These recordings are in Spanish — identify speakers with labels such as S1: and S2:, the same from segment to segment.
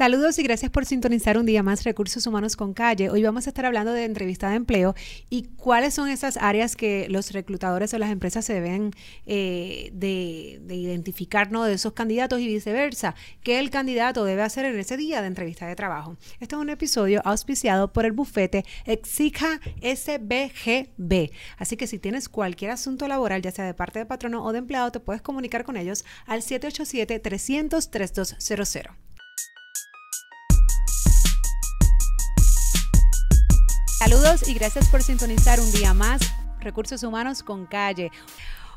S1: Saludos y gracias por sintonizar un día más Recursos Humanos con Calle. Hoy vamos a estar hablando de entrevista de empleo y cuáles son esas áreas que los reclutadores o las empresas se deben eh, de, identificar ¿no? de esos candidatos y viceversa. ¿Qué el candidato debe hacer en ese día de entrevista de trabajo? Este es un episodio auspiciado por el bufete Exija SBGB. Así que si tienes cualquier asunto laboral, ya sea de parte de patrono o de empleado, te puedes comunicar con ellos al 787 300 3200. Saludos y gracias por sintonizar un día más Recursos Humanos con Calle.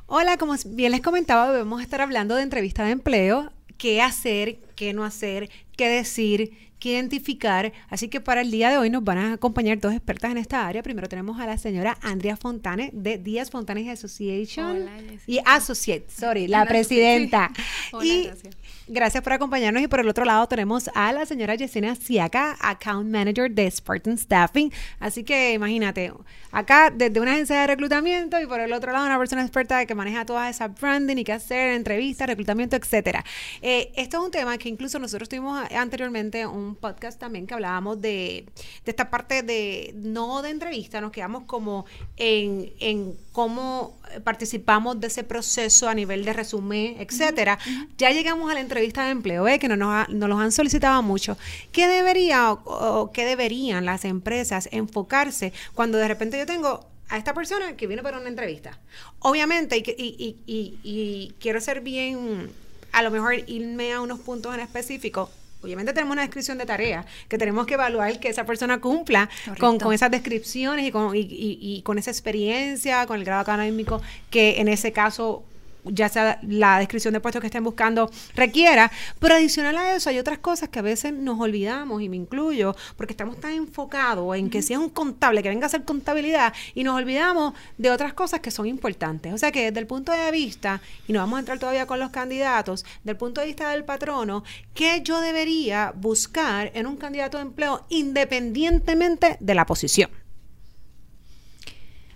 S1: Hola, como bien les comentaba, debemos estar hablando de entrevista de empleo, qué hacer, qué no hacer, qué decir, qué identificar. Así que para el día de hoy nos van a acompañar dos expertas en esta área. Primero tenemos a la señora Andrea Fontane de Díaz Fontanes Association Hola, y Associate, sorry, la presidenta. Hola, y gracias. Gracias por acompañarnos y por el otro lado tenemos a la señora Yesenia Siaka, Account Manager de Spartan Staffing. Así que imagínate, acá desde una agencia de reclutamiento y por el otro lado una persona experta que maneja toda esa branding y que hacer entrevistas, reclutamiento, etcétera. Eh, esto es un tema que incluso nosotros tuvimos anteriormente un podcast también que hablábamos de, esta parte de no de entrevista, nos quedamos como en, en cómo participamos de ese proceso a nivel de resumen, etcétera. Ya llegamos a la entrevista de empleo, ¿eh? que no nos, nos los han solicitado mucho. ¿Qué debería o, qué deberían las empresas enfocarse cuando de repente yo tengo a esta persona que viene para una entrevista? Obviamente, y, y, y, y quiero ser bien, a lo mejor irme a unos puntos en específico, obviamente tenemos una descripción de tarea que tenemos que evaluar que esa persona cumpla con, esas descripciones y con, y, con esa experiencia, con el grado académico que en ese caso ya sea la descripción de puestos que estén buscando requiera, pero adicional a eso hay otras cosas que a veces nos olvidamos y me incluyo porque estamos tan enfocados en que si es un contable que venga a hacer contabilidad y nos olvidamos de otras cosas que son importantes. O sea que desde el punto de vista, y no vamos a entrar todavía con los candidatos, del punto de vista del patrono, ¿qué yo debería buscar en un candidato de empleo independientemente de la posición?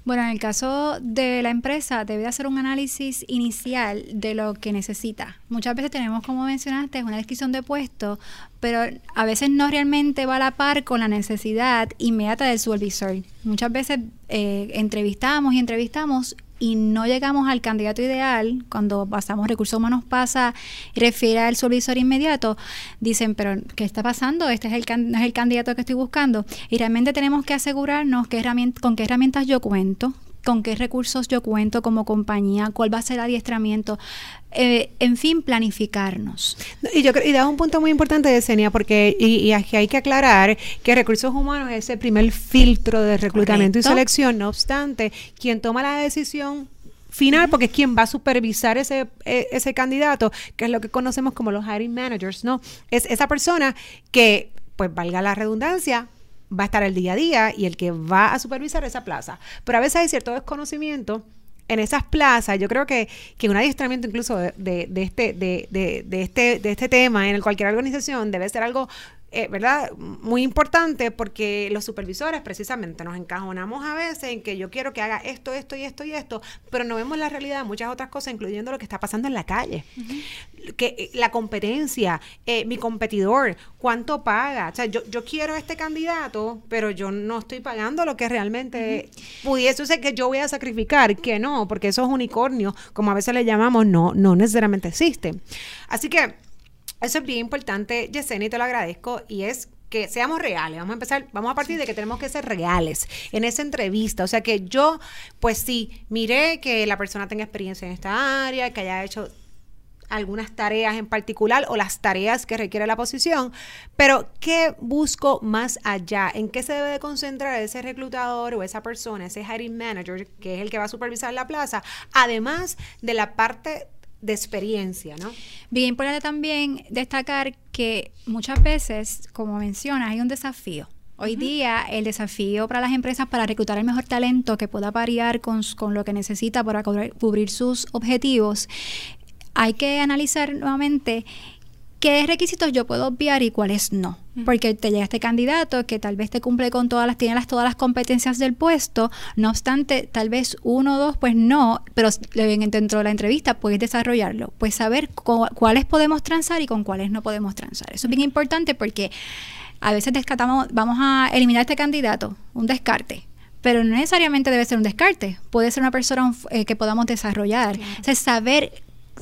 S2: Bueno, en el caso de la empresa, debe hacer un análisis inicial de lo que necesita. Muchas veces tenemos, como mencionaste, una descripción de puesto, pero a veces no realmente va a la par con la necesidad inmediata del supervisor. Muchas veces eh, entrevistamos y entrevistamos y no llegamos al candidato ideal, cuando pasamos recursos humanos pasa refiere al supervisor inmediato, dicen, pero ¿qué está pasando? Este es el, es el candidato que estoy buscando. Y realmente tenemos que asegurarnos qué con qué herramientas yo cuento, con qué recursos yo cuento como compañía, cuál va a ser el adiestramiento, eh, en fin, planificarnos.
S1: Y yo creo, y da un punto muy importante, Yesenia, porque y, aquí hay que aclarar que recursos humanos es el primer filtro de reclutamiento y selección, no obstante, quien toma la decisión final, porque es quien va a supervisar ese, e, ese candidato, que es lo que conocemos como los hiring managers, ¿no? Es esa persona que, pues valga la redundancia, va a estar el día a día y el que va a supervisar esa plaza. Pero a veces hay cierto desconocimiento en esas plazas, yo creo que, que un adiestramiento incluso de, de, este, de, de, este, de este tema en cualquier organización debe ser algo eh, ¿verdad? Muy importante porque los supervisores precisamente nos encajonamos a veces en que yo quiero que haga esto, esto y esto y esto, pero no vemos la realidad de muchas otras cosas, incluyendo lo que está pasando en la calle. que eh, La competencia, eh, mi competidor, cuánto paga. O sea, yo, yo quiero a este candidato, pero yo no estoy pagando lo que realmente pudiese ser que yo voy a sacrificar, que no, porque esos unicornios, como a veces le llamamos, no, no necesariamente existen. Así que eso es bien importante, Yesenia, y te lo agradezco, y es que seamos reales. Vamos a empezar, vamos a partir de que tenemos que ser reales en esa entrevista. O sea que yo, pues sí, miré que la persona tenga experiencia en esta área, que haya hecho algunas tareas en particular o las tareas que requiere la posición, pero ¿qué busco más allá? ¿En qué se debe de concentrar ese reclutador o esa persona, ese hiring manager, que es el que va a supervisar la plaza, además de la parte de experiencia, ¿no?
S2: Bien importante también destacar que muchas veces, como mencionas, hay un desafío. Hoy día el desafío para las empresas para reclutar el mejor talento que pueda variar con, con lo que necesita para cubrir sus objetivos, hay que analizar nuevamente qué requisitos yo puedo obviar y cuáles no. Porque te llega este candidato que tal vez te cumple con todas las, tiene las, todas las competencias del puesto, no obstante, tal vez uno o dos, pues no, pero dentro de la entrevista puedes desarrollarlo, pues saber cuáles podemos transar y con cuáles no podemos transar. Eso es bien importante porque a veces descartamos, vamos a eliminar este candidato, un descarte pero no necesariamente debe ser un descarte, puede ser una persona eh, que podamos desarrollar. O sea, saber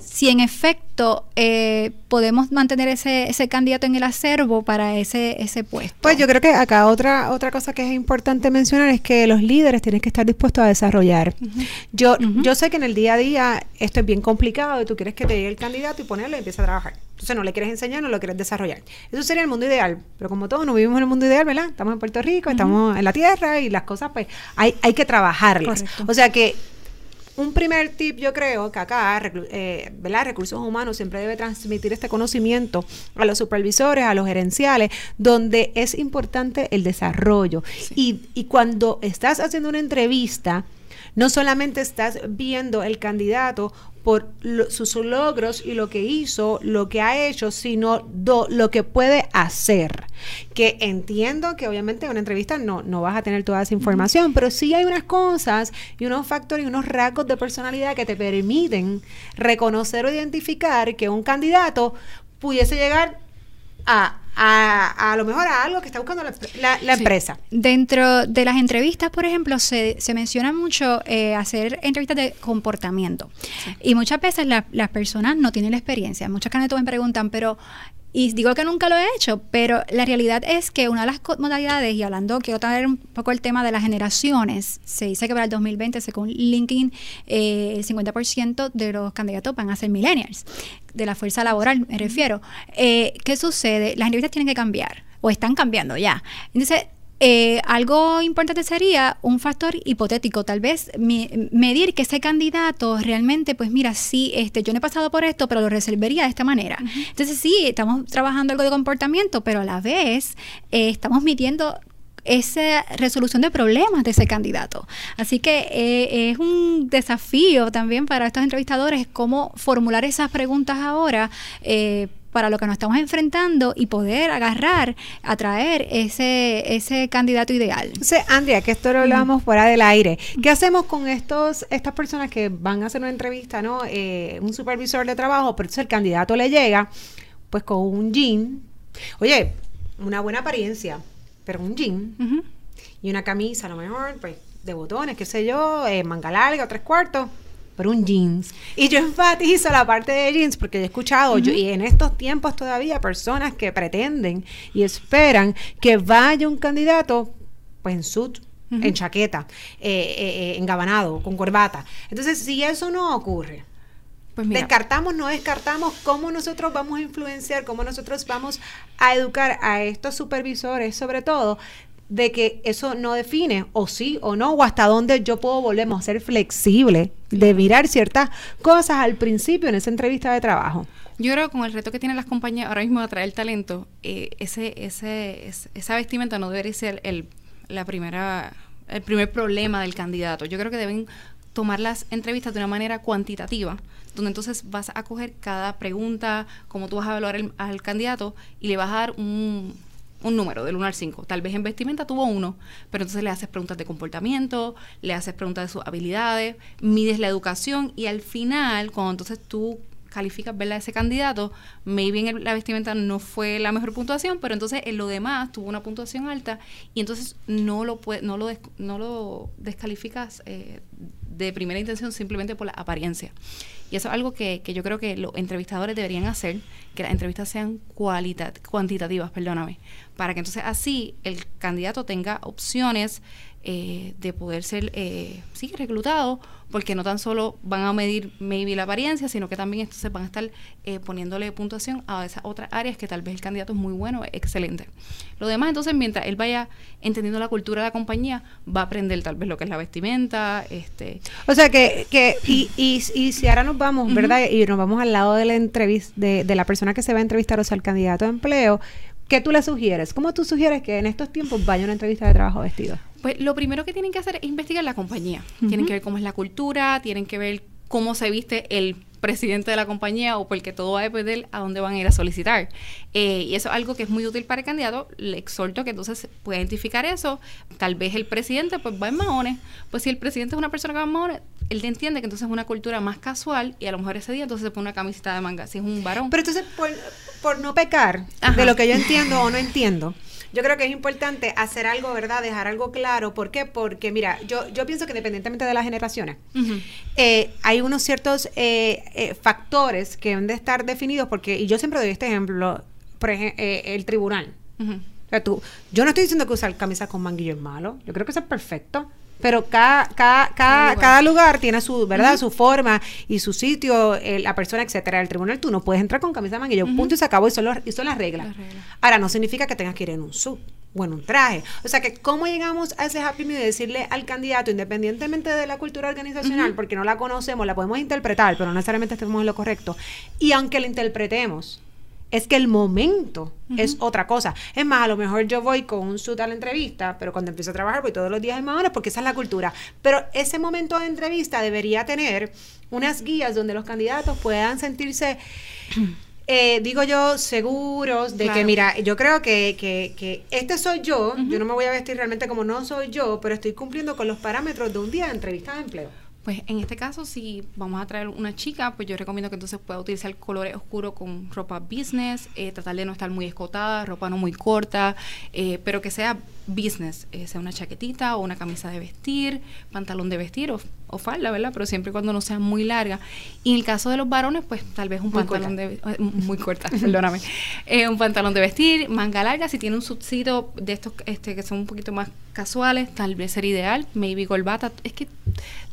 S2: si en efecto eh, podemos mantener ese, ese candidato en el acervo para ese, ese puesto.
S1: Pues yo creo que acá otra, otra cosa que es importante mencionar es que los líderes tienen que estar dispuestos a desarrollar. yo, yo sé que en el día a día esto es bien complicado y tú quieres que te llegue el candidato y ponerlo y empieza a trabajar. Entonces no le quieres enseñar, no lo quieres desarrollar. Eso sería el mundo ideal. Pero como todos no vivimos en el mundo ideal, ¿verdad? Estamos en Puerto Rico, estamos en la tierra y las cosas pues hay, hay que trabajarlas. O sea que un primer tip, yo creo que acá, eh, ¿verdad? Recursos humanos siempre debe transmitir este conocimiento a los supervisores, a los gerenciales, donde es importante el desarrollo. Y, y cuando estás haciendo una entrevista, no solamente estás viendo el candidato por sus logros y lo que hizo, lo que ha hecho, sino lo que puede hacer. Que entiendo que obviamente en una entrevista no, no vas a tener toda esa información, pero sí hay unas cosas y unos factores y unos rasgos de personalidad que te permiten reconocer o identificar que un candidato pudiese llegar a a, a lo mejor a algo que está buscando la, empresa.
S2: Dentro de las entrevistas, por ejemplo, se, se menciona mucho eh, hacer entrevistas de comportamiento. Y muchas veces las personas no tienen la experiencia. Muchos candidatos me preguntan, pero y digo que nunca lo he hecho, pero la realidad es que una de las modalidades, y hablando, quiero traer un poco el tema de las generaciones, se dice que para el 2020, según LinkedIn, eh, el 50% de los candidatos van a ser millennials, de la fuerza laboral me refiero. Eh, ¿Qué sucede? Las entrevistas tienen que cambiar, o están cambiando ya. Entonces, eh, algo importante sería un factor hipotético, tal vez medir que ese candidato realmente, pues mira, sí, este, yo no he pasado por esto, pero lo resolvería de esta manera. Entonces sí, estamos trabajando algo de comportamiento, pero a la vez eh, estamos midiendo esa resolución de problemas de ese candidato. Así que eh, es un desafío también para estos entrevistadores cómo formular esas preguntas ahora. Para lo que nos estamos enfrentando y poder agarrar, atraer ese, ese candidato ideal.
S1: Sí, Andrea, que esto lo hablamos fuera del aire. ¿Qué hacemos con estos estas personas que van a hacer una entrevista, no? Eh, un supervisor de trabajo, pero entonces el candidato le llega, pues con un jean. Oye, una buena apariencia, pero un jean y una camisa, a lo mejor, pues de botones, qué sé yo, eh, manga larga, tres cuartos pero un jeans. Y yo enfatizo la parte de jeans porque he escuchado, yo, y en estos tiempos todavía, personas que pretenden y esperan que vaya un candidato pues en suit, en chaqueta, eh, eh, eh, engabanado, con corbata. Entonces, si eso no ocurre, pues descartamos, no descartamos cómo nosotros vamos a influenciar, cómo nosotros vamos a educar a estos supervisores, sobre todo, de que eso no define o sí o no, o hasta dónde yo puedo volvemos a ser flexible de mirar ciertas cosas al principio en esa entrevista de trabajo.
S3: Yo creo que con el reto que tienen las compañías ahora mismo de atraer talento, eh, ese, ese, esa vestimenta no debería ser el, la primera, el primer problema del candidato. Yo creo que deben tomar las entrevistas de una manera cuantitativa, donde entonces vas a coger cada pregunta, cómo tú vas a evaluar al candidato y le vas a dar un, un número del 1 al 5. Tal vez en vestimenta tuvo uno, pero entonces le haces preguntas de comportamiento, le haces preguntas de sus habilidades, mides la educación y al final, cuando entonces tú calificas verla ese candidato, maybe en la vestimenta no fue la mejor puntuación, pero entonces en lo demás tuvo una puntuación alta y entonces no lo puede, no lo no lo descalificas eh, de primera intención simplemente por la apariencia. Y eso es algo que, que yo creo que los entrevistadores deberían hacer, que las entrevistas sean cuantitativas, perdóname, para que entonces así el candidato tenga opciones eh, de poder ser, eh, sí, reclutado, porque no tan solo van a medir maybe la apariencia, sino que también entonces van a estar eh, poniéndole puntuación a esas otras áreas que tal vez el candidato es muy bueno, excelente. Lo demás, entonces, mientras él vaya entendiendo la cultura de la compañía, va a aprender tal vez lo que es la vestimenta, este...
S1: O sea, que, que y, y, y si ahora nos vamos, ¿verdad? Y nos vamos al lado de la entrevista, de, de la persona que se va a entrevistar, o sea, el candidato de empleo, ¿qué tú le sugieres? ¿Cómo tú sugieres que en estos tiempos vaya una entrevista de trabajo vestido?
S3: Pues lo primero que tienen que hacer es investigar la compañía. Tienen que ver cómo es la cultura, tienen que ver cómo se viste el presidente de la compañía o porque todo va a depender a dónde van a ir a solicitar. Eh, y eso es algo que es muy útil para el candidato. Le exhorto que entonces pueda identificar eso. Tal vez el presidente pues va en maones. Pues si el presidente es una persona que va en maones, él entiende que entonces es una cultura más casual y a lo mejor ese día entonces se pone una camiseta de manga, si es un varón.
S1: Pero entonces, por, por no pecar de lo que yo entiendo o no entiendo, yo creo que es importante hacer algo, ¿verdad? Dejar algo claro. ¿Por qué? Porque, mira, yo, yo pienso que independientemente de las generaciones, eh, hay unos ciertos eh, eh, factores que deben de estar definidos, porque, y yo siempre doy este ejemplo, por ejemplo, el tribunal. O sea, tú, yo no estoy diciendo que usar camisas con manguillo es malo, yo creo que eso es perfecto pero cada, cada, cada, cada, lugar. tiene su, ¿verdad? Su forma y su sitio, eh, la persona, etcétera. El tribunal tú no puedes entrar con camisa de manguillo, punto y se acabó, y son, y son las, reglas. Ahora, no significa que tengas que ir en un sub o en un traje. O sea que, ¿cómo llegamos a ese happy meal de decirle al candidato, independientemente de la cultura organizacional, porque no la conocemos, la podemos interpretar, pero no necesariamente estemos en lo correcto, y aunque la interpretemos, es que el momento es otra cosa. Es más, a lo mejor yo voy con un suit a la entrevista, pero cuando empiezo a trabajar voy todos los días en maones porque esa es la cultura. Pero ese momento de entrevista debería tener unas guías donde los candidatos puedan sentirse... Eh, digo yo, seguros de que, mira, yo creo que, que, que este soy yo, yo no me voy a vestir realmente como no soy yo, pero estoy cumpliendo con los parámetros de un día de entrevista de empleo.
S3: Pues en este caso, si vamos a traer una chica, pues yo recomiendo que entonces pueda utilizar colores oscuros con ropa business, eh, tratar de no estar muy escotada, ropa no muy corta, eh, pero que sea business, eh, sea una chaquetita o una camisa de vestir, pantalón de vestir o, falda, ¿verdad? Pero siempre cuando no sea muy larga. Y en el caso de los varones, pues tal vez un pantalón de muy corta, perdóname, un pantalón de vestir, manga larga, si tiene un subsidio de estos este, que son un poquito más casuales, tal vez sería ideal, maybe golbata, es que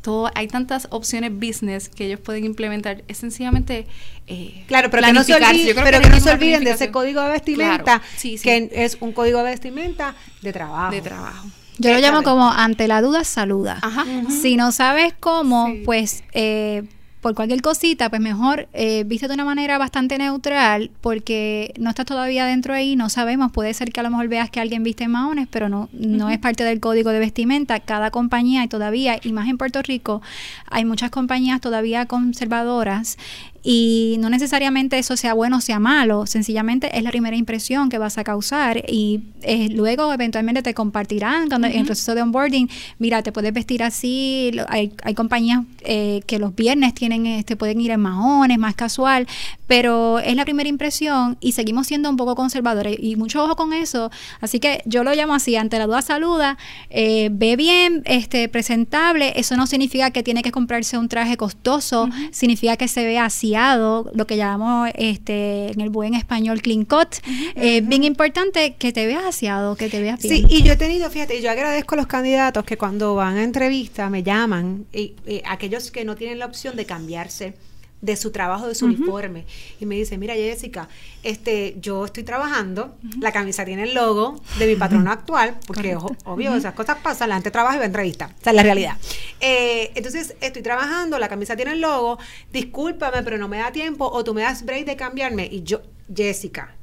S3: todo, hay tantas opciones business que ellos pueden implementar. Es sencillamente
S1: eh, claro, pero que no se olviden, pero que, no se olviden de ese código de vestimenta, que es un código de vestimenta de trabajo.
S3: De trabajo.
S2: Yo lo llamo como ante la duda, saluda. Si no sabes cómo, pues eh, por cualquier cosita, pues mejor eh, viste de una manera bastante neutral, porque no estás todavía dentro ahí, no sabemos, puede ser que a lo mejor veas que alguien viste maones, pero no, no es parte del código de vestimenta. Cada compañía y todavía, y más en Puerto Rico, hay muchas compañías todavía conservadoras y no necesariamente eso sea bueno o sea malo, sencillamente es la primera impresión que vas a causar y eh, luego eventualmente te compartirán cuando, en el proceso de onboarding, mira, te puedes vestir así, hay, hay compañías eh, que los viernes tienen, este, pueden ir en maones, más casual, pero es la primera impresión y seguimos siendo un poco conservadores y mucho ojo con eso, así que yo lo llamo así, ante la duda saluda, eh, ve bien, este, presentable, eso no significa que tiene que comprarse un traje costoso, significa que se ve así lo que llamamos este, en el buen español clean cut. Es bien importante que te veas aseado, que te veas bien.
S1: Sí, y yo he tenido, fíjate, yo agradezco a los candidatos que cuando van a entrevista me llaman, y, aquellos que no tienen la opción de cambiarse de su trabajo, de su uniforme. Y me dice, mira Jessica, este, yo estoy trabajando, la camisa tiene el logo de mi patrono actual, porque obvio, esas cosas pasan, la gente trabaja y va a entrevista, esa es la realidad. Eh, entonces, estoy trabajando, la camisa tiene el logo, discúlpame, pero no me da tiempo, o tú me das break de cambiarme. Y yo, Jessica,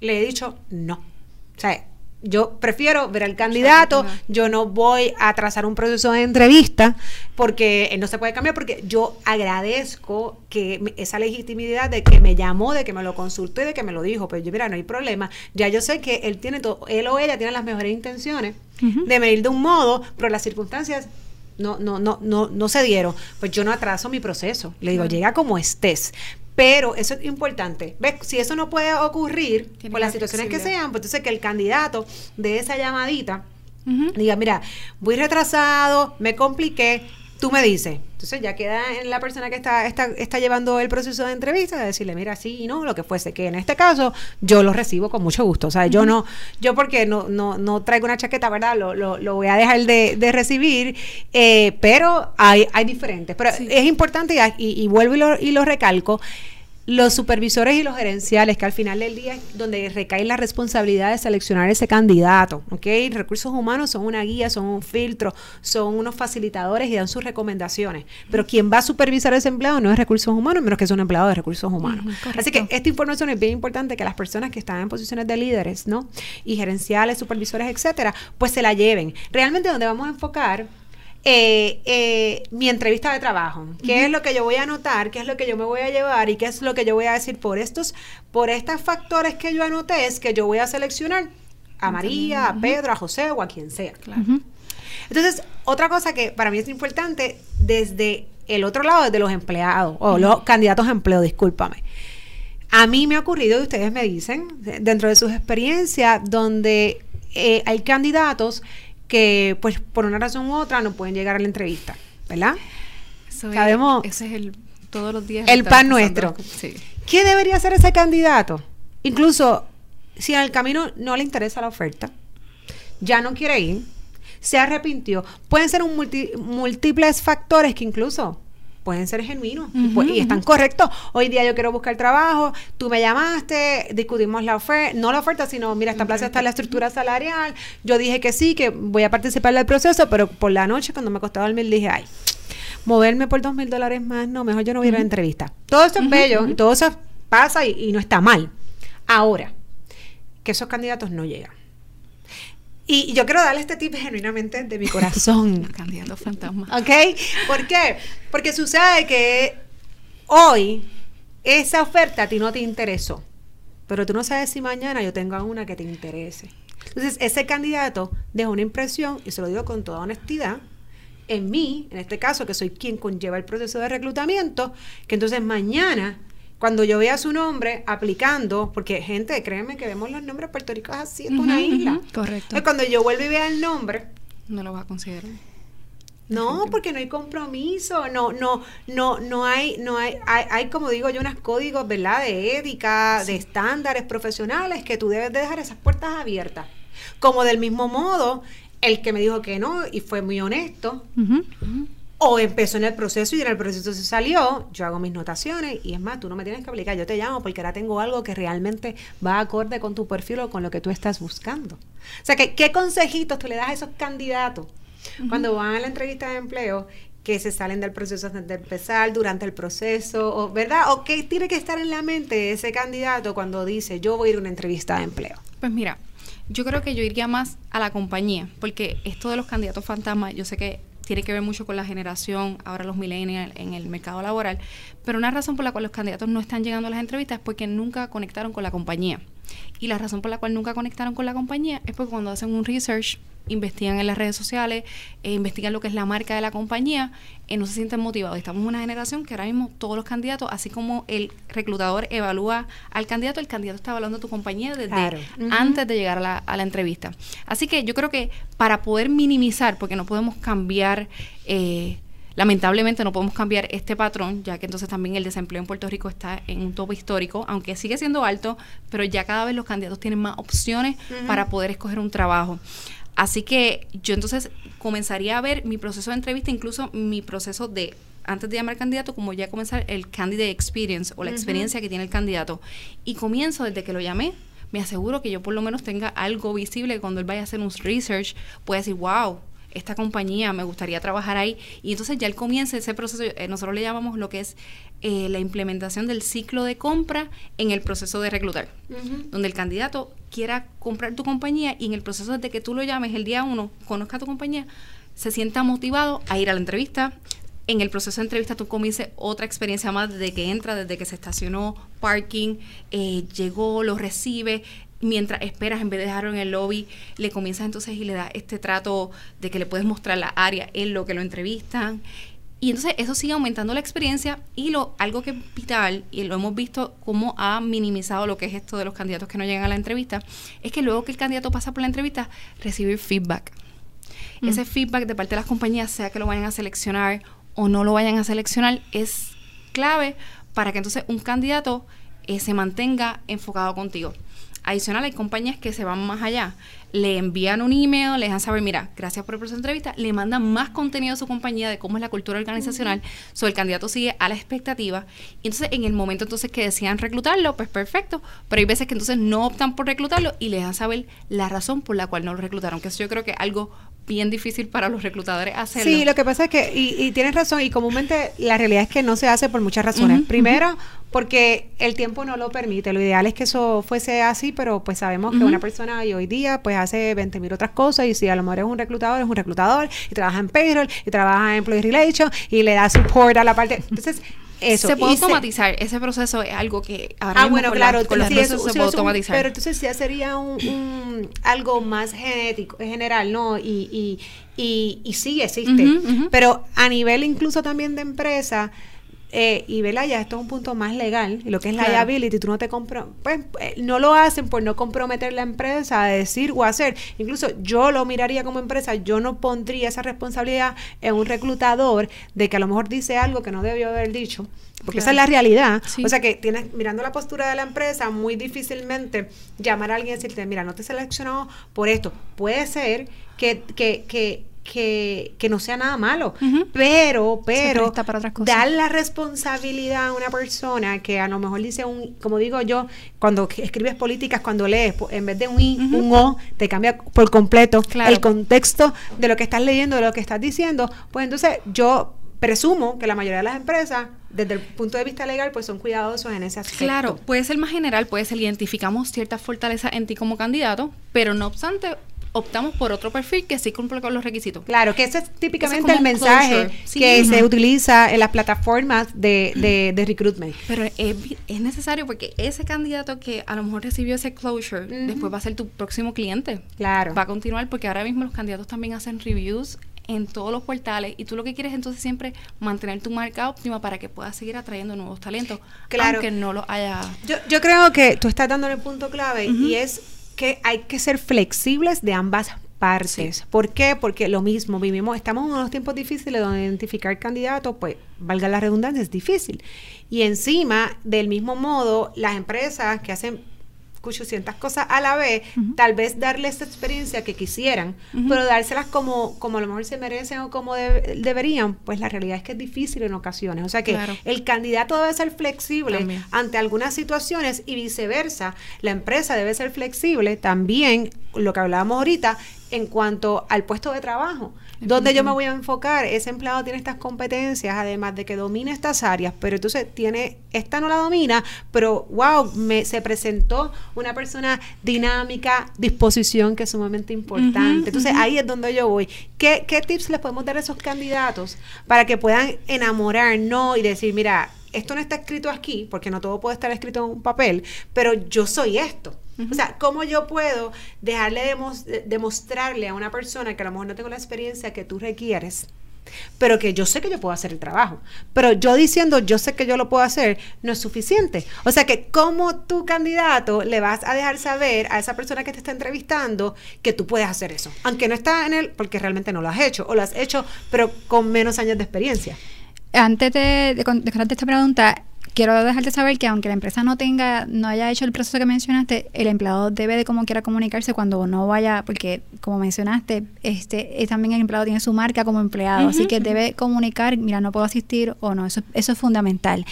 S1: le he dicho no. O sea, yo prefiero ver al candidato, yo no voy a trazar un proceso de entrevista porque no se puede cambiar porque yo agradezco que esa legitimidad de que me llamó, de que me lo consultó y de que me lo dijo, pues yo mira, no hay problema, ya yo sé que él tiene todo, él o ella tiene las mejores intenciones de medir de un modo, pero las circunstancias no, no, no, no, no se dieron, pues yo no atraso mi proceso. Le digo, llega como estés. Pero eso es importante. ¿Ves? Si eso no puede ocurrir por las situaciones que sean, pues entonces que el candidato de esa llamadita diga, mira, voy retrasado, me compliqué, tú me dices. Entonces ya queda en la persona que está, está, está llevando el proceso de entrevista de decirle, mira, sí y no, lo que fuese, que en este caso yo lo recibo con mucho gusto. O sea, yo no, yo porque no, no, no traigo una chaqueta, ¿verdad? Lo, lo, lo voy a dejar de, de recibir, eh, pero hay, hay diferentes. Pero es importante y, y, vuelvo y lo, y lo recalco los supervisores y los gerenciales, que al final del día es donde recae la responsabilidad de seleccionar ese candidato, ¿ok? Recursos humanos son una guía, son un filtro, son unos facilitadores y dan sus recomendaciones, pero quien va a supervisar ese empleado no es recursos humanos, menos que es un empleado de recursos humanos. Así que esta información es bien importante que las personas que están en posiciones de líderes, ¿no? Y gerenciales, supervisores, etcétera, pues se la lleven. Realmente donde vamos a enfocar eh, eh, mi entrevista de trabajo. ¿Qué es lo que yo voy a anotar? ¿Qué es lo que yo me voy a llevar? ¿Y qué es lo que yo voy a decir por estos, por estos factores que yo anoté? Es que yo voy a seleccionar a María, a Pedro, a José o a quien sea. Entonces, otra cosa que para mí es importante desde el otro lado, desde los empleados o los candidatos a empleo, discúlpame. A mí me ha ocurrido, y ustedes me dicen, dentro de sus experiencias, donde eh, hay candidatos que, pues, por una razón u otra, no pueden llegar a la entrevista, ¿verdad?
S3: Sabemos. ese es el todos los días.
S1: El pan nuestro. ¿Qué debería hacer ese candidato? Incluso si en el camino no le interesa la oferta, ya no quiere ir, se arrepintió. Pueden ser un múltiples factores que incluso pueden ser genuinos y, están correctos. Hoy día yo quiero buscar trabajo, tú me llamaste, discutimos la oferta, no la oferta, sino mira, esta plaza está la estructura salarial. Yo dije que sí, que voy a participar del proceso, pero por la noche cuando me costaba dormir dije, ay, moverme por dos mil dólares más, no, mejor yo no voy a la entrevista. Todo esto es bello y todo eso pasa y no está mal. Ahora, que esos candidatos no llegan. Y yo quiero darle este tip genuinamente de mi corazón.
S3: Candidato fantasma.
S1: ¿Ok? ¿Por qué? Porque sucede que hoy esa oferta a ti no te interesó, pero tú no sabes si mañana yo tengo una que te interese. Entonces, ese candidato deja una impresión, y se lo digo con toda honestidad, en mí, en este caso, que soy quien conlleva el proceso de reclutamiento, que entonces mañana cuando yo vea su nombre aplicando, porque gente, créeme que vemos los nombres Puerto Rico es así, es una isla.
S2: correcto.
S1: cuando yo vuelvo y vea el nombre,
S3: no lo va a considerar.
S1: No, porque no hay compromiso, no, no, no, no hay, no hay, hay, como digo yo, unos códigos, ¿verdad? De ética, de estándares profesionales que tú debes de dejar esas puertas abiertas. Como del mismo modo, el que me dijo que no y fue muy honesto, o empezó en el proceso y en el proceso se salió, yo hago mis notaciones y es más, tú no me tienes que aplicar, yo te llamo porque ahora tengo algo que realmente va acorde con tu perfil o con lo que tú estás buscando. O sea, que, ¿qué consejitos tú le das a esos candidatos cuando van a la entrevista de empleo que se salen del proceso antes de empezar, durante el proceso, o, ¿verdad? ¿O qué tiene que estar en la mente ese candidato cuando dice yo voy a ir a una entrevista de empleo?
S3: Pues mira, yo creo que yo iría más a la compañía, porque esto de los candidatos fantasmas, yo sé que tiene que ver mucho con la generación, ahora los millennials en el mercado laboral, pero una razón por la cual los candidatos no están llegando a las entrevistas es porque nunca conectaron con la compañía. Y la razón por la cual nunca conectaron con la compañía es porque cuando hacen un research investigan en las redes sociales, e investigan lo que es la marca de la compañía, eh, no se sienten motivados. Estamos en una generación que ahora mismo todos los candidatos, así como el reclutador evalúa al candidato, el candidato está evaluando a tu compañía desde antes de llegar a la, a la, entrevista. Así que yo creo que para poder minimizar, porque no podemos cambiar... Eh, lamentablemente no podemos cambiar este patrón, ya que entonces también el desempleo en Puerto Rico está en un tope histórico, aunque sigue siendo alto, pero ya cada vez los candidatos tienen más opciones para poder escoger un trabajo. Así que yo entonces comenzaría a ver mi proceso de entrevista, incluso mi proceso de antes de llamar candidato, como ya comenzar el candidate experience o la experiencia que tiene el candidato. Y comienzo desde que lo llamé, me aseguro que yo por lo menos tenga algo visible cuando él vaya a hacer un research, pueda decir, wow, esta compañía, me gustaría trabajar ahí. Y entonces ya él comienza ese proceso, eh, nosotros le llamamos lo que es eh, la implementación del ciclo de compra en el proceso de reclutar, donde el candidato quiera comprar tu compañía y en el proceso de que tú lo llames el día uno, conozca tu compañía, se sienta motivado a ir a la entrevista. En el proceso de entrevista tú comiences otra experiencia más desde que entra, desde que se estacionó, parking, eh, llegó, lo recibe, mientras esperas, en vez de dejarlo en el lobby, le comienzas entonces y le das este trato de que le puedes mostrar la área en lo que lo entrevistan. Y entonces eso sigue aumentando la experiencia y lo algo que es vital, y lo hemos visto cómo ha minimizado lo que es esto de los candidatos que no llegan a la entrevista, es que luego que el candidato pasa por la entrevista, recibir feedback. Mm. Ese feedback de parte de las compañías, sea que lo vayan a seleccionar o no lo vayan a seleccionar, es clave para que entonces un candidato eh, se mantenga enfocado contigo. Adicional, hay compañías que se van más allá. Le envían un email, le dejan saber, mira, gracias por el proceso de entrevista, le mandan más contenido a su compañía de cómo es la cultura organizacional, so el candidato sigue a la expectativa. Y entonces, en el momento entonces que decían reclutarlo, pues perfecto, pero hay veces que entonces no optan por reclutarlo y le dejan saber la razón por la cual no lo reclutaron, que eso yo creo que es algo bien difícil para los reclutadores hacerlo.
S1: Sí, lo que pasa es que, y, y tienes razón, y comúnmente la realidad es que no se hace por muchas razones. Primero, porque el tiempo no lo permite. Lo ideal es que eso fuese así, pero pues sabemos que una persona hoy día pues hace 20 mil otras cosas y si a lo mejor es un reclutador, es un reclutador y trabaja en payroll y trabaja en employee relations y le da support a la parte. Entonces, eso.
S3: Se puede automatizar. Ese proceso es algo que
S1: ahora ah, bueno, claro, con los procesos se puede automatizar. pero entonces ya sería un, algo más genético, general, ¿no? Y, y, y, y sí existe. Pero a nivel incluso también de empresa, eh, y vela ya esto es un punto más legal lo que es la liability tú no te compro pues eh, no lo hacen por no comprometer la empresa a decir o hacer. Incluso yo lo miraría como empresa yo no pondría esa responsabilidad en un reclutador de que a lo mejor dice algo que no debió haber dicho porque esa es la realidad. O sea que tienes, mirando la postura de la empresa, muy difícilmente llamar a alguien y decirte, mira, no te he seleccionado por esto. Puede ser que, que, que que, que no sea nada malo, pero, pero dar la responsabilidad a una persona que a lo mejor dice un, como digo yo, cuando escribes políticas, cuando lees, en vez de un I, un O, te cambia por completo el contexto de lo que estás leyendo, de lo que estás diciendo, pues entonces yo presumo que la mayoría de las empresas desde el punto de vista legal, pues son cuidadosos en ese aspecto.
S3: Claro, puede ser más general, puede ser identificamos ciertas fortalezas en ti como candidato, pero no obstante, optamos por otro perfil que sí cumple con los requisitos.
S1: Claro, que ese es típicamente el mensaje que se utiliza en las plataformas de, de, recruitment.
S3: Pero es, es, necesario porque ese candidato que a lo mejor recibió ese closure, después va a ser tu próximo cliente.
S1: Claro.
S3: Va a continuar porque ahora mismo los candidatos también hacen reviews en todos los portales y tú lo que quieres entonces siempre mantener tu marca óptima para que puedas seguir atrayendo nuevos talentos, claro. aunque no lo haya...
S1: Yo, yo creo que tú estás dando el punto clave y es que hay que ser flexibles de ambas partes. ¿Por qué? Porque lo mismo, vivimos, estamos en unos tiempos difíciles donde identificar candidatos, pues, valga la redundancia, es difícil. Y encima, del mismo modo, las empresas que hacen 800 cosas a la vez, tal vez darles esa experiencia que quisieran, pero dárselas como, como a lo mejor se merecen o como deberían, pues la realidad es que es difícil en ocasiones. O sea que el candidato debe ser flexible ante algunas situaciones y viceversa. La empresa debe ser flexible también, lo que hablábamos ahorita, en cuanto al puesto de trabajo. ¿Dónde yo me voy a enfocar? Ese empleado tiene estas competencias, además de que domina estas áreas, pero entonces tiene, esta no la domina, pero wow, me, se presentó una persona dinámica, disposición, que es sumamente importante. entonces ahí es donde yo voy. ¿Qué, ¿Qué tips les podemos dar a esos candidatos para que puedan enamorar, no? Y decir, mira, esto no está escrito aquí, porque no todo puede estar escrito en un papel, pero yo soy esto. O sea, ¿cómo yo puedo dejarle de demostrarle a una persona que a lo mejor no tengo la experiencia que tú requieres? pero que yo sé que yo puedo hacer el trabajo. Pero yo diciendo yo sé que yo lo puedo hacer no es suficiente. O sea que como tu candidato le vas a dejar saber a esa persona que te está entrevistando que tú puedes hacer eso, aunque no está en él porque realmente no lo has hecho o lo has hecho pero con menos años de experiencia.
S2: Antes de, de, de esta pregunta, quiero dejarte saber que aunque la empresa no tenga, no haya hecho el proceso que mencionaste, el empleado debe de como quiera comunicarse cuando no vaya, porque como mencionaste, este también el empleado tiene su marca como empleado, así que debe comunicar, mira, no puedo asistir o no, eso, eso es fundamental.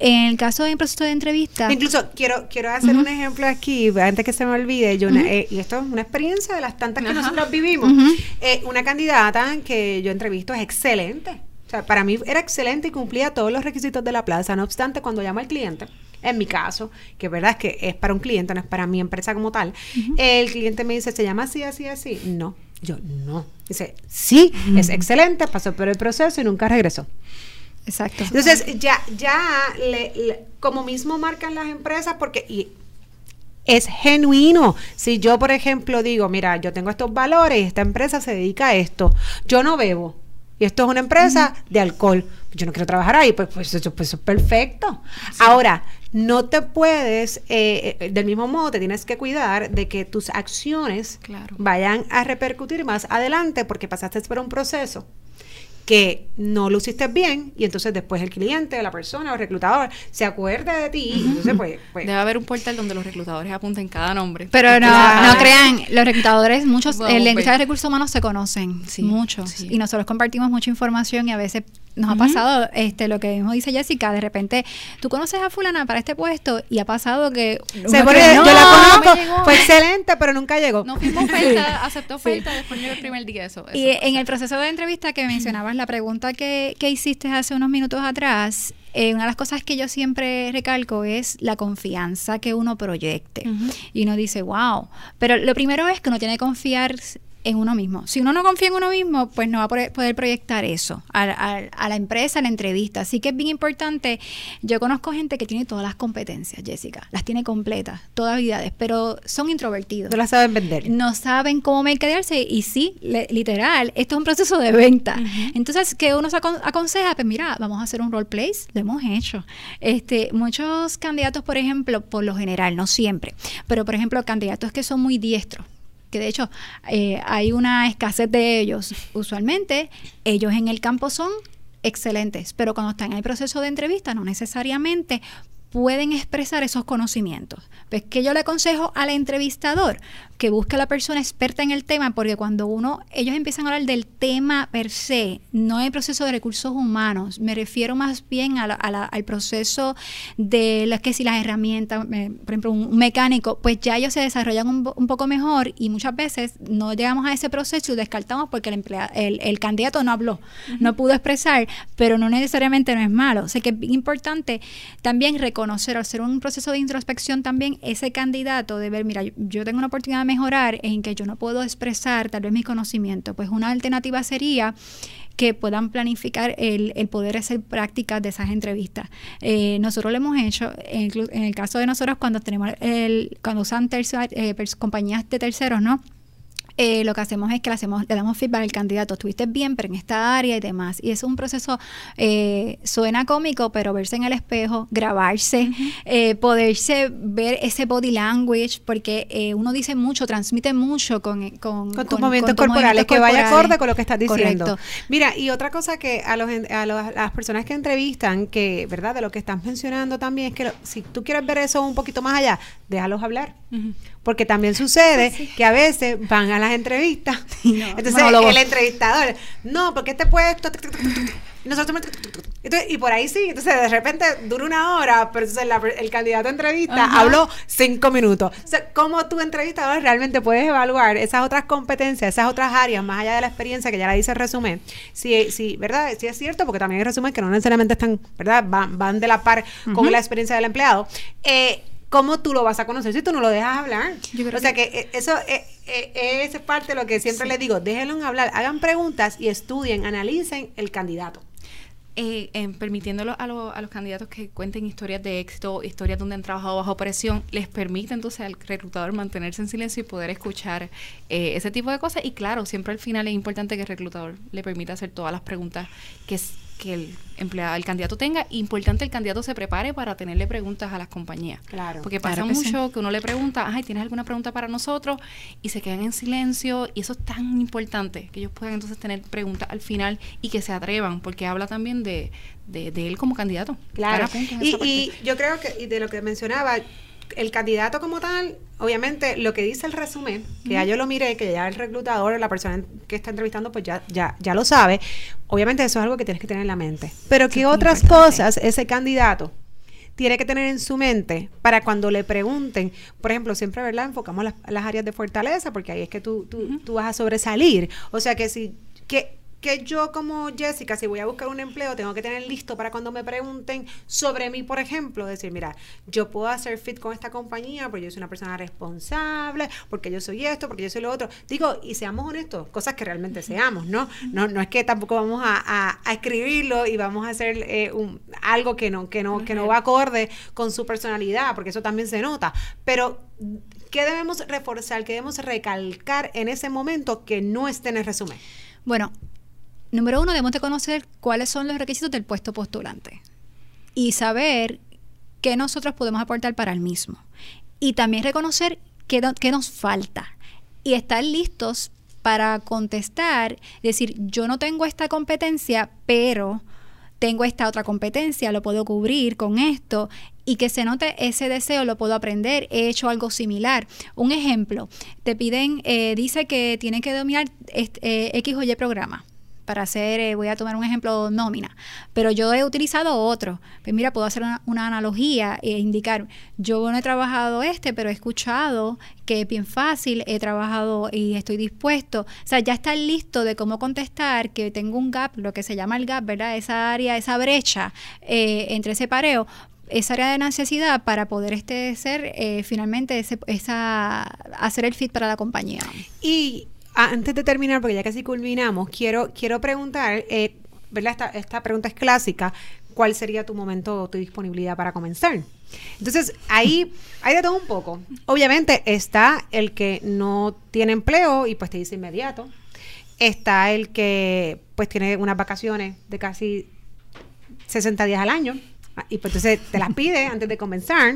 S2: En el caso del proceso de entrevista.
S1: Incluso quiero, quiero hacer un ejemplo aquí, antes que se me olvide, yo eh, y esto es una experiencia de las tantas que nosotros vivimos. Eh, una candidata que yo entrevisto es excelente o sea, para mí era excelente y cumplía todos los requisitos de la plaza. No obstante, cuando llama al cliente, en mi caso, que verdad es que es para un cliente, no es para mi empresa como tal, el cliente me dice, ¿se llama así, así, así? No. Yo, no. Dice, sí, es excelente, pasó por el proceso y nunca regresó.
S2: Exacto.
S1: Entonces, ya, ya, como mismo marcan las empresas, porque y es genuino. Si yo, por ejemplo, digo, mira, yo tengo estos valores, esta empresa se dedica a esto, yo no bebo y esto es una empresa de alcohol. Yo no quiero trabajar ahí, pues, pues, eso, pues, es perfecto. Ahora, no te puedes, eh, eh, del mismo modo, te tienes que cuidar de que tus acciones vayan a repercutir más adelante porque pasaste por un proceso que no lo hiciste bien y entonces después el cliente, la persona o el reclutador se acuerda de ti y entonces pues, pues,
S3: Debe haber un portal donde los reclutadores apunten cada nombre.
S2: Pero no, no crean, los reclutadores, muchos, el lenguaje de recursos humanos se conocen, muchos. Y nosotros compartimos mucha información y a veces nos ha pasado este lo que mismo dice Jessica, de repente tú conoces a fulana para este puesto y ha pasado que
S1: Se pone-
S2: cree,
S1: yo
S2: "No,
S1: la
S3: me
S1: conozco,
S3: llegó".
S1: fue excelente, pero nunca llegó.
S3: No firmó oferta, aceptó oferta, después llegó el primer día. Eso, eso
S2: Y
S3: pasa.
S2: en el proceso de entrevista que mencionabas, la pregunta que, que hiciste hace unos minutos atrás, eh, una de las cosas que yo siempre recalco es la confianza que uno proyecte. Y uno dice, wow. Pero lo primero es que uno tiene que confiar en uno mismo. Si uno no confía en uno mismo, pues no va a poder, proyectar eso a, a- a la empresa, a la entrevista. Así que es bien importante. Yo conozco gente que tiene todas las competencias, Jessica. Las tiene completas, todas habilidades, pero son introvertidos
S1: No la saben vender.
S2: no saben cómo mercadearse y sí, le- literal, esto es un proceso de venta. Entonces, ¿qué uno se acon- aconseja? Pues mira, vamos a hacer un role plays, lo hemos hecho. Este, muchos candidatos, por ejemplo, por lo general, no siempre, pero por ejemplo, candidatos que son muy diestros, que de hecho eh, hay una escasez de ellos. Usualmente, ellos en el campo son excelentes, pero cuando están en el proceso de entrevista, no necesariamente pueden expresar esos conocimientos. Pues que yo le aconsejo al entrevistador que busque a la persona experta en el tema, porque cuando uno, ellos empiezan a hablar del tema per se, no el proceso de recursos humanos, me refiero más bien a la- a la- al proceso de las que si las herramientas, eh, por ejemplo, un mecánico, pues ya ellos se desarrollan un, po- un poco mejor y muchas veces no llegamos a ese proceso y descartamos porque el, emplea- el, el candidato no habló, no pudo expresar, pero no necesariamente no es malo. O sea que es importante también reconocer, al hacer un proceso de introspección también, ese candidato de ver, mira, yo, tengo una oportunidad de mejorar en que yo no puedo expresar tal vez mi conocimiento. Pues una alternativa sería que puedan planificar el, el poder hacer prácticas de esas entrevistas. Eh, nosotros lo hemos hecho, inclu- en el caso de nosotros cuando tenemos el, cuando usan tercia- eh, compañías de terceros, ¿no? Eh, lo que hacemos es que le, hacemos, le damos feedback al candidato, estuviste bien, pero en esta área y demás. Y es un proceso, eh, suena cómico, pero verse en el espejo, grabarse, eh, poderse ver ese body language, porque eh, uno dice mucho, transmite mucho con, con,
S1: Con tus movimientos corporales, que vaya acorde con lo que estás diciendo.
S2: Correcto.
S1: Mira, y otra cosa que a, los, a, los- a las personas que entrevistan, que, ¿verdad? De lo que estás mencionando también, es que lo- si tú quieres ver eso un poquito más allá, déjalos hablar.
S3: Ujú.
S1: Porque también sucede que a veces van a las entrevistas. entonces
S2: monólogos.
S1: el entrevistador, no, porque este puesto. tuc, tuc, tuc, tuc, tuc, y nosotros. tuc, tuc, tuc, tuc". Entonces, y por ahí sí. Entonces, de repente dura una hora, pero entonces la- el candidato a entrevista
S3: Ajá.
S1: habló cinco minutos. O sea, ¿cómo tú, entrevistador, realmente puedes evaluar esas otras competencias, esas otras áreas, más allá de la experiencia que ya la dice el resumen? Si, si, ¿verdad? Si es cierto, porque también hay resumen que no necesariamente están, ¿verdad? Van, van de la par con la experiencia del empleado. Eh, ¿Cómo tú lo vas a conocer si tú no lo dejas hablar?
S2: Yo creo
S1: o sea que eh, eso eh, eh, es parte de lo que siempre les digo, déjenlo hablar, hagan preguntas y estudien, analicen el candidato.
S3: eh, en permitiéndolo a, lo- a los candidatos que cuenten historias de éxito, historias donde han trabajado bajo presión, les permite entonces al reclutador mantenerse en silencio y poder escuchar eh, ese tipo de cosas. Y claro, siempre al final es importante que el reclutador le permita hacer todas las preguntas que, que el empleado, el candidato tenga. Importante el candidato se prepare para tenerle preguntas a las compañías.
S1: Claro.
S3: Porque pasa
S2: Claro que sí.
S3: mucho que uno le pregunta, ay, ¿tienes alguna pregunta para nosotros? Y se quedan en silencio. Y eso es tan importante, que ellos puedan entonces tener preguntas al final y que se atrevan, porque habla también de, de, de él como candidato.
S1: Claro. Y yo creo que, y de lo que mencionaba, el candidato como tal, obviamente lo que dice el resumen, que ya yo lo miré, que ya el reclutador, la persona que está entrevistando, pues ya, ya, ya lo sabe. Obviamente eso es algo que tienes que tener en la mente. Pero ¿qué otras cosas ese candidato tiene que tener en su mente para cuando le pregunten, por ejemplo, siempre, ¿verdad? Enfocamos las, las áreas de fortaleza, porque ahí es que tú, tú, tú vas a sobresalir. O sea que si, que, que yo como Jessica, si voy a buscar un empleo, tengo que tener listo para cuando me pregunten sobre mí, por ejemplo, decir, mira, yo puedo hacer fit con esta compañía porque yo soy una persona responsable, porque yo soy esto, porque yo soy lo otro. Digo, y seamos honestos, cosas que realmente seamos, ¿no? No, no es que tampoco vamos a, a- a escribirlo y vamos a hacer eh, un- algo que no, que no, que no va acorde con su personalidad, porque eso también se nota. Pero ¿qué debemos reforzar, qué debemos recalcar en ese momento que no esté en el resumen?
S2: Bueno, número uno, debemos de conocer cuáles son los requisitos del puesto postulante y saber qué nosotros podemos aportar para el mismo. Y también reconocer qué, no- qué nos falta y estar listos para contestar, decir, yo no tengo esta competencia, pero tengo esta otra competencia, lo puedo cubrir con esto y que se note ese deseo, lo puedo aprender, he hecho algo similar. Un ejemplo, te piden, eh, dice que tienen que dominar este, X o Y programa. Para hacer, eh, voy a tomar un ejemplo, nómina, pero yo he utilizado otro. Pues mira, puedo hacer una, analogía e indicar, yo no he trabajado este, pero he escuchado que es bien fácil, he trabajado y estoy dispuesto. O sea, ya está listo de cómo contestar, que tengo un gap, lo que se llama el gap, ¿verdad? Esa área, esa brecha eh, entre ese pareo, esa área de necesidad para poder este ser eh, finalmente esa hacer el fit para la compañía.
S1: Y antes de terminar, porque ya casi culminamos, quiero, quiero preguntar, eh, ¿verdad? Esta, esta pregunta es clásica. ¿Cuál sería tu momento tu disponibilidad para comenzar? Entonces, ahí hay de todo un poco. Obviamente está el que no tiene empleo y pues te dice inmediato. Está el que pues tiene unas vacaciones de casi 60 días al año y pues entonces te las pide antes de comenzar.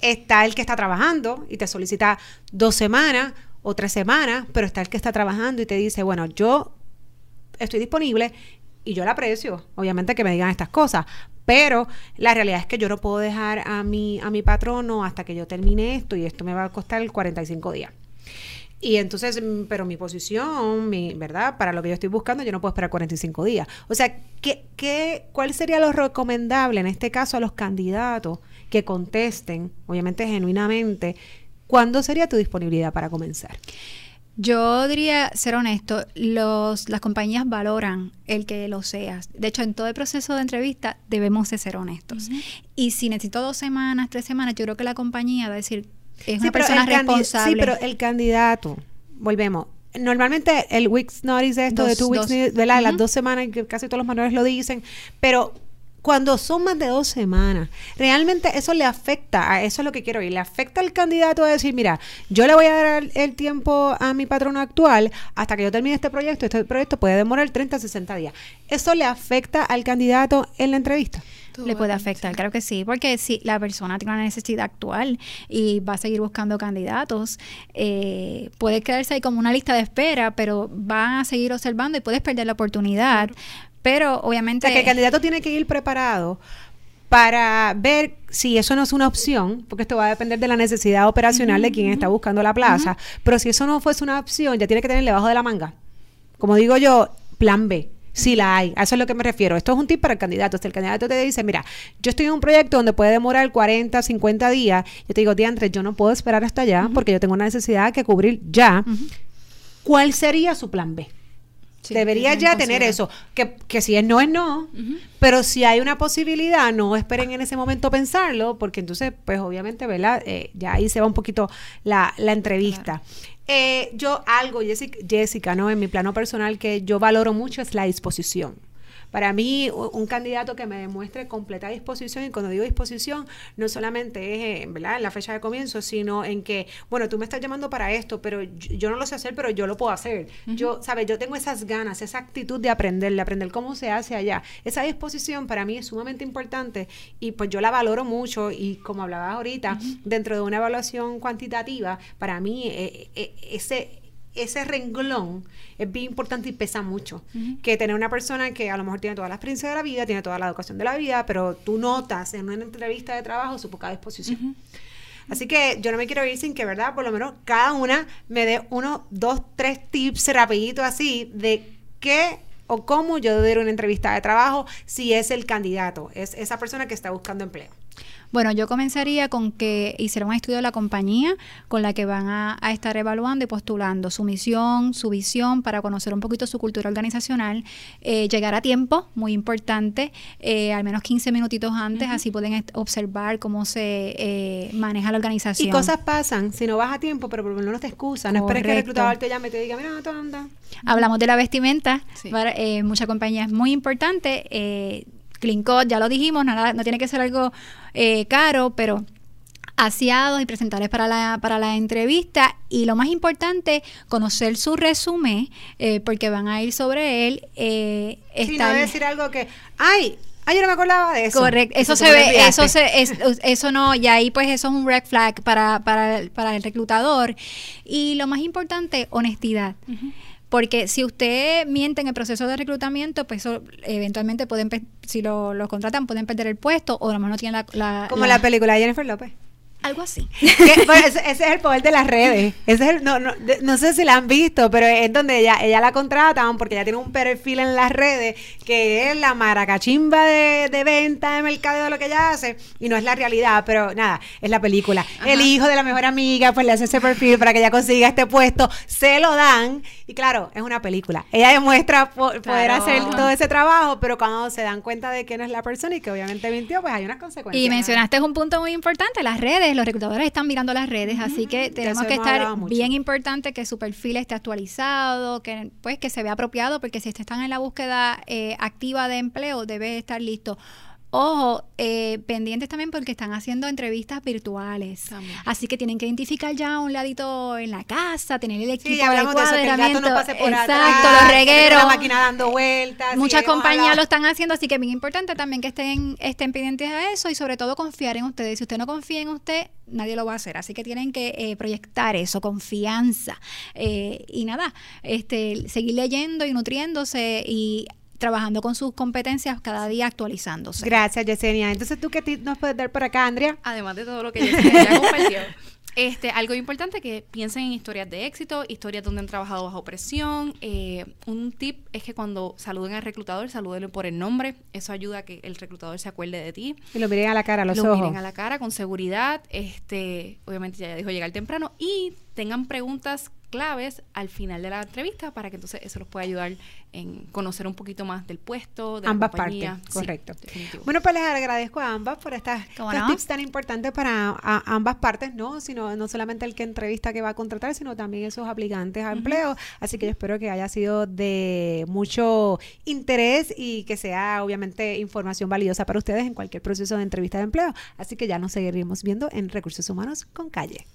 S1: Está el que está trabajando y te solicita dos semanas o tres semanas, pero está el que está trabajando y te dice, bueno, yo estoy disponible y yo la aprecio, obviamente que me digan estas cosas, pero la realidad es que yo no puedo dejar a mi, a mi patrono hasta que yo termine esto y esto me va a costar 45 días. Y entonces, mm, pero mi posición, mi, ¿verdad? Para lo que yo estoy buscando, yo no puedo esperar 45 días. O sea, ¿qué, qué, ¿cuál sería lo recomendable en este caso a los candidatos que contesten, obviamente genuinamente, cuándo sería tu disponibilidad para comenzar?
S2: Yo diría, ser honesto, los, las compañías valoran el que lo seas. De hecho, en todo el proceso de entrevista debemos de ser honestos. Y si necesito dos semanas, tres semanas, yo creo que la compañía va a decir, es una persona responsable.
S1: Sí, pero el candidato, volvemos, normalmente el week's notice esto de two weeks, ¿verdad? Las dos semanas, que casi todos los manuales lo dicen, pero cuando son más de dos semanas, realmente eso le afecta, a eso es lo que quiero oír, le afecta al candidato a decir, mira, yo le voy a dar el, tiempo a mi patrono actual hasta que yo termine este proyecto, este proyecto puede demorar 30 a 60 días. ¿Eso le afecta al candidato en la entrevista?
S2: Le puede afectar, claro que sí, porque si la persona tiene una necesidad actual y va a seguir buscando candidatos, eh, puede quedarse ahí como una lista de espera, pero va a seguir observando y puedes perder la oportunidad. Pero obviamente...
S1: O que el candidato tiene que ir preparado para ver si eso no es una opción, porque esto va a depender de la necesidad operacional de quien está buscando la plaza, pero si eso no fuese una opción, ya tiene que tenerle debajo de la manga. Como digo yo, plan B. Sí la hay, a eso es lo que me refiero. Esto es un tip para el candidato. Si el candidato te dice, mira, yo estoy en un proyecto donde puede demorar 40, 50 días, yo te digo, diantre, yo no puedo esperar hasta allá porque yo tengo una necesidad que cubrir ya. ¿Cuál sería su plan B? Debería ya tener eso, que, que, si es no es no, pero si hay una posibilidad, no esperen en ese momento pensarlo, porque entonces, pues obviamente, ¿verdad? Eh, ya ahí se va un poquito la, la entrevista. Eh, yo algo, Jessica, Jessica, ¿no? En mi plano personal que yo valoro mucho es la disposición. Para mí, un candidato que me demuestre completa disposición, y cuando digo disposición, no solamente es eh, ¿verdad? en la fecha de comienzo, sino en que, bueno, tú me estás llamando para esto, pero yo, no lo sé hacer, pero yo lo puedo hacer. Yo, ¿sabes? Yo tengo esas ganas, esa actitud de aprender, de aprender cómo se hace allá. Esa disposición para mí es sumamente importante y pues yo la valoro mucho y como hablabas ahorita, dentro de una evaluación cuantitativa, para mí eh, eh, ese ese renglón es bien importante y pesa mucho. Que tener una persona que a lo mejor tiene toda la experiencia de la vida, tiene toda la educación de la vida, pero tú notas en una entrevista de trabajo su poca disposición. Así que yo no me quiero ir sin que, ¿verdad? Por lo menos cada una me dé uno, dos, tres tips rapidito así de qué o cómo yo debo una entrevista de trabajo si es el candidato, es esa persona que está buscando empleo.
S2: Bueno, yo comenzaría con que hicieran un estudio de la compañía con la que van a, estar evaluando y postulando su misión, su visión, para conocer un poquito su cultura organizacional. Eh, llegar a tiempo, muy importante, eh, al menos 15 minutitos antes, así pueden observar cómo se eh, maneja la organización.
S1: Y cosas pasan, si no vas a tiempo, pero por lo menos te excusan. No esperes que el reclutador te llame y te diga, mira, tú anda.
S2: Hablamos de la vestimenta, mucha compañía es muy importante Clean ya lo dijimos, nada, no tiene que ser algo eh, caro, pero aseados y presentables para la, para la entrevista y lo más importante, conocer su resumen, eh, porque van a ir sobre él.
S1: Eh, sí, no decir algo que, ay, Ay, yo no me acordaba de eso.
S2: Correcto, eso, se ve, eso se, eso no, y ahí pues eso es un red flag para, para, para el reclutador. Y lo más importante, honestidad. Porque si usted miente en el proceso de reclutamiento, pues eso, eventualmente pueden, si lo, contratan, pueden perder el puesto o a lo mejor no tienen la...
S1: Como la, película de Jennifer López.
S2: Algo así.
S1: ese, es el poder de las redes. Ese es no, no, no, sé si la han visto, pero es donde ella, ella la contratan porque ella tiene un perfil en las redes que es la maracachimba de, de venta, de mercado, de lo que ella hace, y no es la realidad, pero nada, es la película. El hijo de la mejor amiga, pues le hace ese perfil para que ella consiga este puesto, se lo dan, y claro, es una película. Ella demuestra poder hacer todo ese trabajo, pero cuando se dan cuenta de que no es la persona y que obviamente mintió, pues hay unas consecuencias.
S2: Y mencionaste un punto muy importante, las redes los reclutadores están mirando las redes, así que tenemos que estar bien importante que su perfil esté actualizado, que pues que se vea apropiado, porque si están en la búsqueda eh, activa de empleo, debe estar listo. Ojo, eh, pendientes también porque están haciendo entrevistas virtuales. Así que tienen que identificar ya un ladito en la casa, tener el equipo
S1: sí, hablamos de eso, que el gato no pase por
S2: Exacto, los regueros.
S1: La máquina dando vueltas.
S2: Muchas compañías lo están haciendo, así que es bien importante también que estén, estén pendientes a eso y sobre todo confiar en ustedes. Si usted no confía en usted, nadie lo va a hacer. Así que tienen que eh, proyectar eso, confianza. Eh, y nada, este, seguir leyendo y nutriéndose y trabajando con sus competencias cada día actualizándose.
S1: Gracias, Yesenia. Entonces, ¿tú qué nos puedes dar por acá, Andrea?
S3: Además de todo lo que Yesenia ya compartió. Este, algo importante que piensen en historias de éxito, historias donde han trabajado bajo presión. Eh, un tip es que cuando saluden al reclutador, salúdenlo por el nombre. Eso ayuda a que el reclutador se acuerde de ti.
S1: Y lo miren a la cara, a los
S3: lo
S1: ojos.
S3: Lo miren a la cara con seguridad. Este, obviamente ya dijo llegar temprano y tengan preguntas claves al final de la entrevista para que entonces eso los pueda ayudar en conocer un poquito más del puesto, de
S1: ambas partes, correcto. bueno, pues les agradezco a ambas por estas tips tan importantes para ambas partes, no, sino no solamente el que entrevista que va a contratar, sino también esos aplicantes a empleo. Así que yo espero que haya sido de mucho interés y que sea obviamente información valiosa para ustedes en cualquier proceso de entrevista de empleo. Así que ya nos seguiremos viendo en Recursos Humanos con Calle.